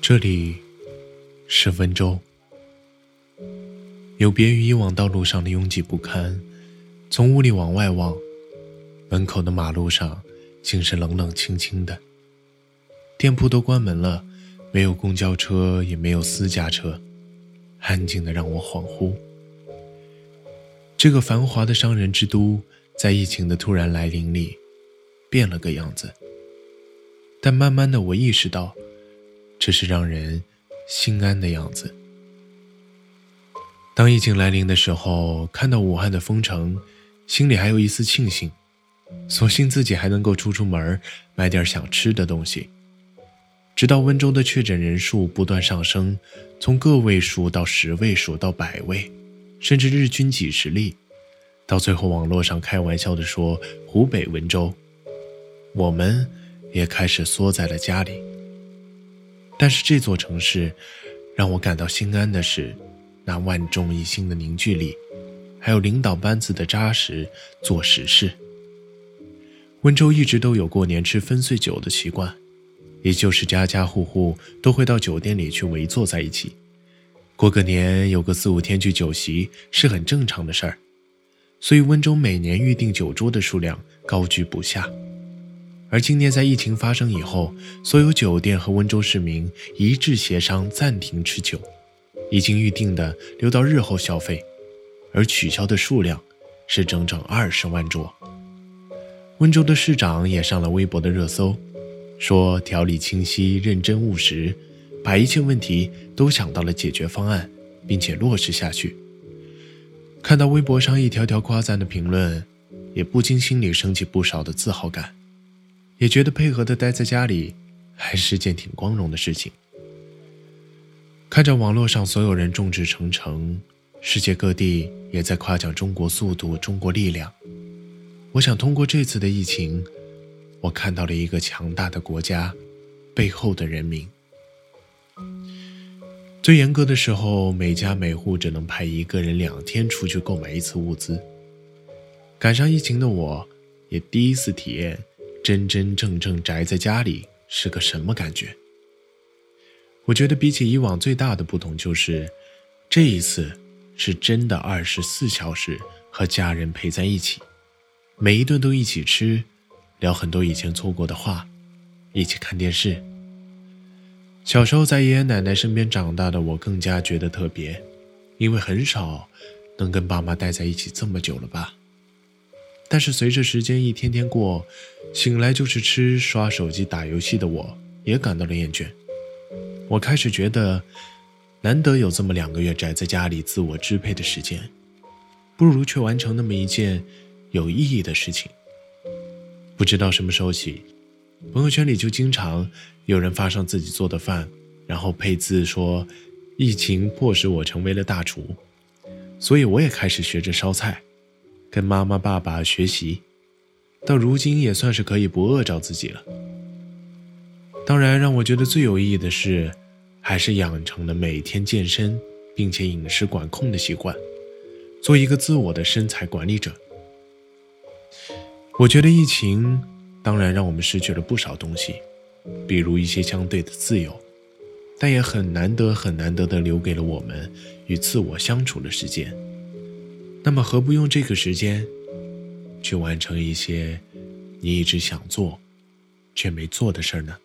这里是温州，有别于以往道路上的拥挤不堪。从屋里往外望，门口的马路上竟是冷冷清清的，店铺都关门了，没有公交车，也没有私家车，安静的让我恍惚。这个繁华的商人之都，在疫情的突然来临里，变了个样子。但慢慢的，我意识到。这是让人心安的样子。当疫情来临的时候，看到武汉的封城，心里还有一丝庆幸，所幸自己还能够出出门，买点想吃的东西。直到温州的确诊人数不断上升，从个位数到十位数到百位，甚至日均几十例，到最后网络上开玩笑的说湖北温州，我们也开始缩在了家里。但是这座城市，让我感到心安的是，那万众一心的凝聚力，还有领导班子的扎实做实事。温州一直都有过年吃分岁酒的习惯，也就是家家户户都会到酒店里去围坐在一起，过个年有个四五天聚酒席是很正常的事儿，所以温州每年预定酒桌的数量高居不下。而今年在疫情发生以后，所有酒店和温州市民一致协商暂停吃酒，已经预定的留到日后消费，而取消的数量是整整二十万桌。温州的市长也上了微博的热搜，说条理清晰、认真务实，把一切问题都想到了解决方案，并且落实下去。看到微博上一条条夸赞的评论，也不禁心里升起不少的自豪感。也觉得配合的待在家里，还是件挺光荣的事情。看着网络上所有人众志成城，世界各地也在夸奖中国速度、中国力量。我想通过这次的疫情，我看到了一个强大的国家背后的人民。最严格的时候，每家每户只能派一个人两天出去购买一次物资。赶上疫情的我，也第一次体验。真真正正宅在家里是个什么感觉？我觉得比起以往最大的不同就是，这一次是真的二十四小时和家人陪在一起，每一顿都一起吃，聊很多以前错过的话，一起看电视。小时候在爷爷奶奶身边长大的我更加觉得特别，因为很少能跟爸妈待在一起这么久了吧。但是随着时间一天天过，醒来就是吃、刷手机、打游戏的我，也感到了厌倦。我开始觉得，难得有这么两个月宅在家里自我支配的时间，不如去完成那么一件有意义的事情。不知道什么时候起，朋友圈里就经常有人发上自己做的饭，然后配字说：“疫情迫使我成为了大厨，所以我也开始学着烧菜。”跟妈妈、爸爸学习，到如今也算是可以不饿着自己了。当然，让我觉得最有意义的是，还是养成了每天健身并且饮食管控的习惯，做一个自我的身材管理者。我觉得疫情当然让我们失去了不少东西，比如一些相对的自由，但也很难得、很难得的留给了我们与自我相处的时间。那么，何不用这个时间，去完成一些你一直想做却没做的事儿呢？